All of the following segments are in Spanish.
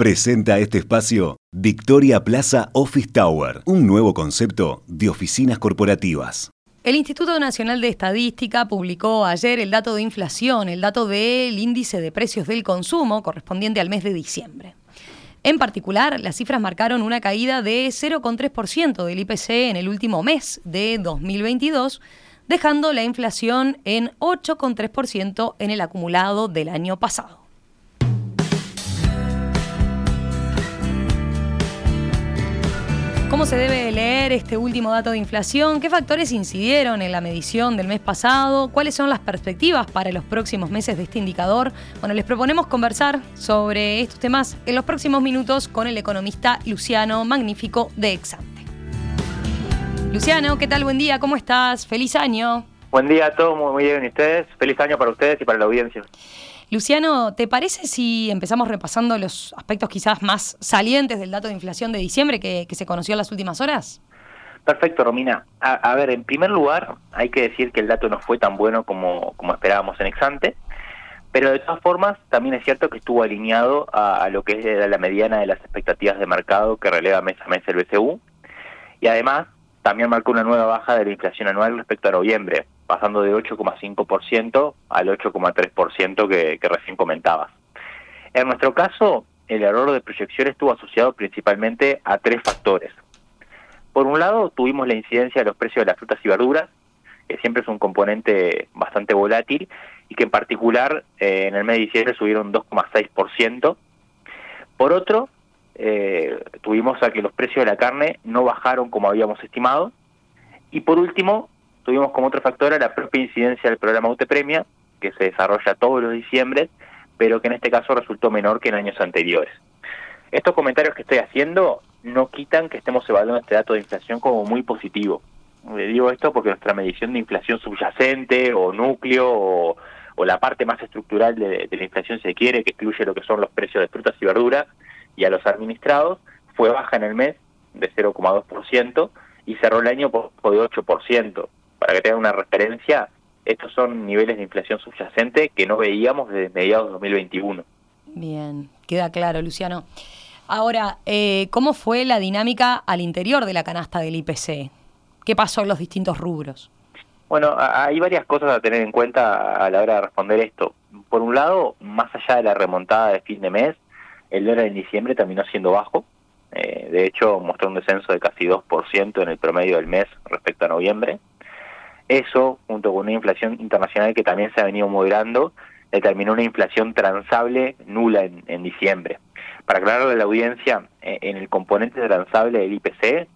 Presenta este espacio Victoria Plaza Office Tower, un nuevo concepto de oficinas corporativas. El Instituto Nacional de Estadística publicó ayer el dato de inflación, el dato del índice de precios del consumo correspondiente al mes de diciembre. En particular, las cifras marcaron una caída de 0,3% del IPC en el último mes de 2022, dejando la inflación en 8,3% en el acumulado del año pasado. ¿Cómo se debe leer este último dato de inflación? ¿Qué factores incidieron en la medición del mes pasado? ¿Cuáles son las perspectivas para los próximos meses de este indicador? Bueno, les proponemos conversar sobre estos temas en los próximos minutos con el economista Luciano Magnífico de Exante. Luciano, ¿qué tal? Buen día, ¿cómo estás? Feliz año. Buen día a todos, muy bien. ¿Y ustedes? Feliz año para ustedes y para la audiencia. Luciano, ¿te parece si empezamos repasando los aspectos quizás más salientes del dato de inflación de diciembre que, se conoció en las últimas horas? Perfecto, Romina. A, ver, en primer lugar, hay que decir que el dato no fue tan bueno como, como esperábamos en Exante, pero de todas formas, también es cierto que estuvo alineado a, lo que es la mediana de las expectativas de mercado que releva mes a mes el BCU, y además también marcó una nueva baja de la inflación anual respecto a noviembre, pasando de 8,5% al 8,3% que, recién comentabas. En nuestro caso, el error de proyección estuvo asociado principalmente a tres factores. Por un lado, tuvimos la incidencia de los precios de las frutas y verduras, que siempre es un componente bastante volátil y que en particular eh, en el mes de diciembre subieron 2,6%. Por otro, eh, tuvimos a que los precios de la carne no bajaron como habíamos estimado. Y por último, tuvimos como otro factor la propia incidencia del programa UTEPREMIA, que se desarrolla todos los diciembre, pero que en este caso resultó menor que en años anteriores. Estos comentarios que estoy haciendo no quitan que estemos evaluando este dato de inflación como muy positivo. Le digo esto porque nuestra medición de inflación subyacente o núcleo o, la parte más estructural de, la inflación, se quiere, que incluye lo que son los precios de frutas y verduras y a los administrados, fue baja en el mes de 0,2% y cerró el año por, por de 8% para que tengan una referencia, estos son niveles de inflación subyacente que no veíamos desde mediados de 2021. Bien, queda claro, Luciano. Ahora, eh, ¿cómo fue la dinámica al interior de la canasta del IPC? ¿Qué pasó en los distintos rubros? Bueno, hay varias cosas a tener en cuenta a la hora de responder esto. Por un lado, más allá de la remontada de fin de mes, el dólar en diciembre terminó siendo bajo. Eh, de hecho, mostró un descenso de casi 2% en el promedio del mes respecto a noviembre. Eso, junto con una inflación internacional que también se ha venido moderando, determinó una inflación transable nula en, diciembre. Para aclararle a la audiencia, eh, en el componente transable del IPC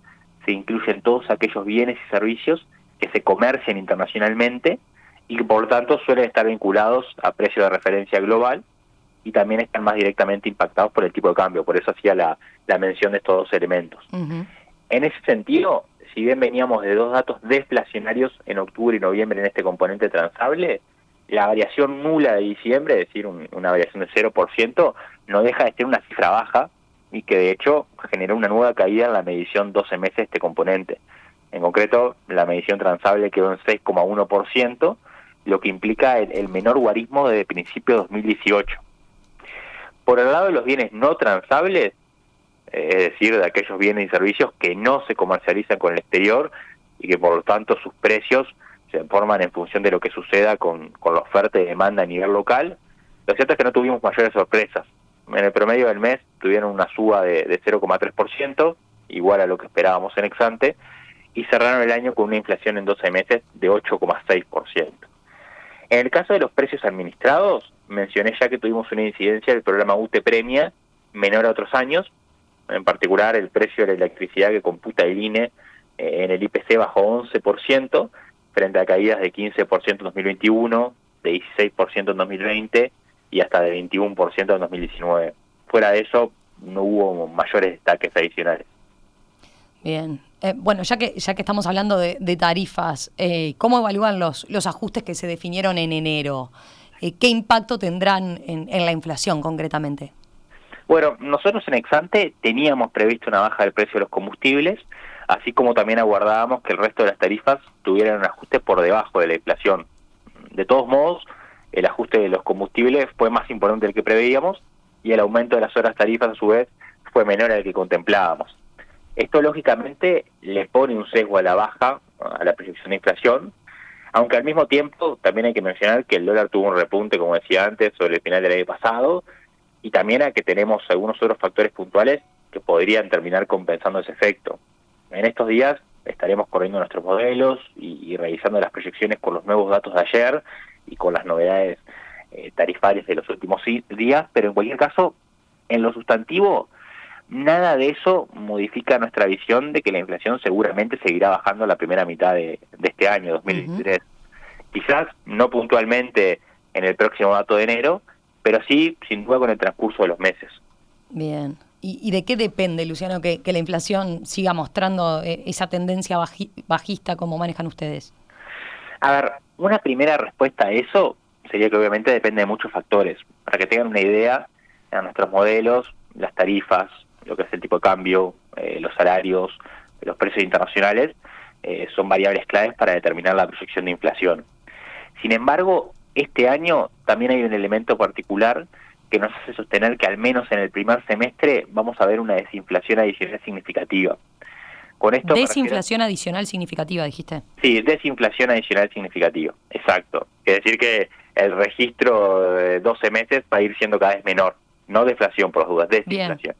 se incluyen todos aquellos bienes y servicios que se comercian internacionalmente y que por lo tanto suelen estar vinculados a precio de referencia global y también están más directamente impactados por el tipo de cambio. Por eso hacía la, mención de estos dos elementos. En ese sentido, si bien veníamos de dos datos deflacionarios en octubre y noviembre en este componente transable, la variación nula de diciembre, es decir, una variación de 0%, no deja de ser una cifra baja y que de hecho generó una nueva caída en la medición 12 meses de este componente. En concreto, la medición transable quedó en 6,1%, lo que implica el, el menor guarismo desde principio de 2018. Por el lado de los bienes no transables, es decir, de aquellos bienes y servicios que no se comercializan con el exterior y que por lo tanto sus precios se forman en función de lo que suceda con, la oferta y demanda a nivel local. Lo cierto es que no tuvimos mayores sorpresas. En el promedio del mes tuvieron una suba de, de 0,3%, igual a lo que esperábamos en Exante, y cerraron el año con una inflación en 12 meses de 8,6%. En el caso de los precios administrados, mencioné ya que tuvimos una incidencia del programa UTE Premia menor a otros años, en particular el precio de la electricidad que computa el INE eh, en el IPC bajó 11% frente a caídas de 15% en 2021, de 16% en 2020 y hasta de 21% en 2019. Fuera de eso, no hubo mayores destaques adicionales. Bien. Eh, bueno, ya que, ya que estamos hablando de, tarifas, eh, ¿cómo evalúan los, los ajustes que se definieron en enero? ¿Qué impacto tendrán en la inflación concretamente? Bueno, nosotros en Exante teníamos previsto una baja del precio de los combustibles, así como también aguardábamos que el resto de las tarifas tuvieran un ajuste por debajo de la inflación. De todos modos, el ajuste de los combustibles fue más importante del que preveíamos y el aumento de las horas tarifas a su vez fue menor al que contemplábamos. Esto lógicamente le pone un sesgo a la baja, a la proyección de inflación, aunque al mismo tiempo también hay que mencionar que el dólar tuvo un repunte, como decía antes, sobre el final del año pasado, y también a que tenemos algunos otros factores puntuales que podrían terminar compensando ese efecto. En estos días estaremos corriendo nuestros modelos y, revisando las proyecciones con los nuevos datos de ayer y con las novedades eh, tarifarias de los últimos días, pero en cualquier caso, en lo sustantivo, nada de eso modifica nuestra visión de que la inflación seguramente seguirá bajando la primera mitad de, este año, 2023. Quizás no puntualmente en el próximo dato de enero, pero sí, sin duda, con el transcurso de los meses. Bien. ¿Y, de qué depende, Luciano, que, la inflación siga mostrando eh, esa tendencia bajista como manejan ustedes? A ver, una primera respuesta a eso sería que obviamente depende de muchos factores. Para que tengan una idea, en nuestros modelos, las tarifas, lo que es el tipo de cambio, eh, los salarios, los precios internacionales, eh, son variables claves para determinar la proyección de inflación. Sin embargo, este año también hay un elemento particular que nos hace sostener que al menos en el primer semestre vamos a ver una desinflación adicional significativa. Con esto desinflación adicional significativa, dijiste. Sí, desinflación adicional significativa, exacto. Es decir que el registro de 12 meses va a ir siendo cada vez menor, no deflación por las dudas, desinflación.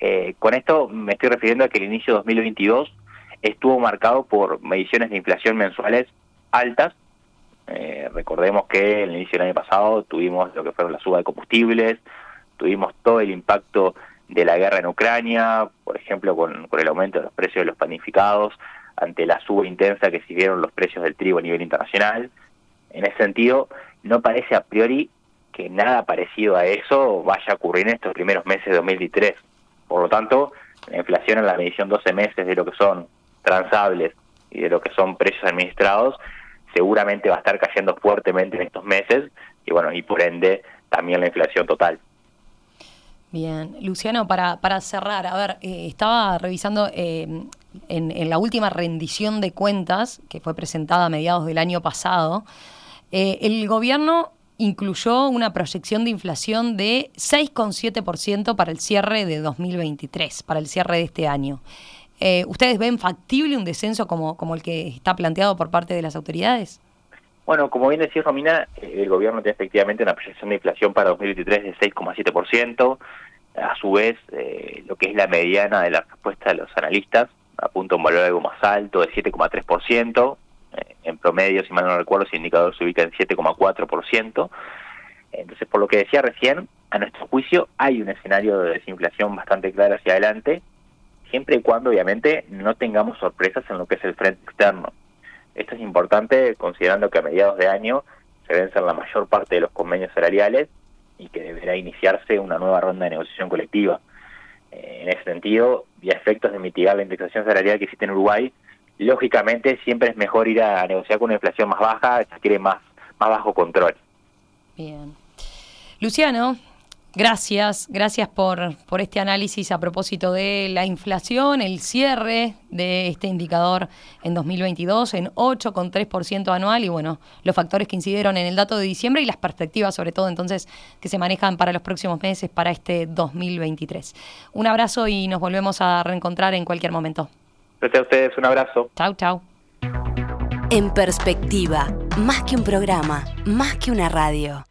Eh, con esto me estoy refiriendo a que el inicio de 2022 estuvo marcado por mediciones de inflación mensuales altas. Eh, recordemos que en el inicio del año pasado tuvimos lo que fueron la suba de combustibles, tuvimos todo el impacto de la guerra en Ucrania, por ejemplo, con, con el aumento de los precios de los panificados, ante la suba intensa que siguieron los precios del trigo a nivel internacional. En ese sentido, no parece a priori que nada parecido a eso vaya a ocurrir en estos primeros meses de 2023. Por lo tanto, la inflación en la medición 12 meses de lo que son transables y de lo que son precios administrados, seguramente va a estar cayendo fuertemente en estos meses y bueno, y por ende también la inflación total. Bien, Luciano, para, para cerrar, a ver, eh, estaba revisando eh, en, la última rendición de cuentas que fue presentada a mediados del año pasado, eh, el gobierno incluyó una proyección de inflación de 6,7% para el cierre de 2023, para el cierre de este año. Eh, ¿Ustedes ven factible un descenso como, como el que está planteado por parte de las autoridades? Bueno, como bien decía Romina, eh, el gobierno tiene efectivamente una proyección de inflación para 2023 de 6,7%. A su vez, eh, lo que es la mediana de la respuesta de los analistas apunta a un valor algo más alto de 7,3% en promedio, si mal no recuerdo, ese indicador se ubica en 7,4%. Entonces, por lo que decía recién, a nuestro juicio hay un escenario de desinflación bastante claro hacia adelante, siempre y cuando obviamente no tengamos sorpresas en lo que es el frente externo. Esto es importante considerando que a mediados de año se vencen la mayor parte de los convenios salariales y que deberá iniciarse una nueva ronda de negociación colectiva. Eh, en ese sentido, y a efectos de mitigar la indexación salarial que existe en Uruguay, lógicamente siempre es mejor ir a negociar con una inflación más baja, se quiere más, más bajo control. Bien. Luciano, gracias, gracias por, por este análisis a propósito de la inflación, el cierre de este indicador en 2022 en 8,3% anual y bueno, los factores que incidieron en el dato de diciembre y las perspectivas sobre todo entonces que se manejan para los próximos meses, para este 2023. Un abrazo y nos volvemos a reencontrar en cualquier momento. Gracias a ustedes, un abrazo. Chau, chau. En perspectiva, más que un programa, más que una radio.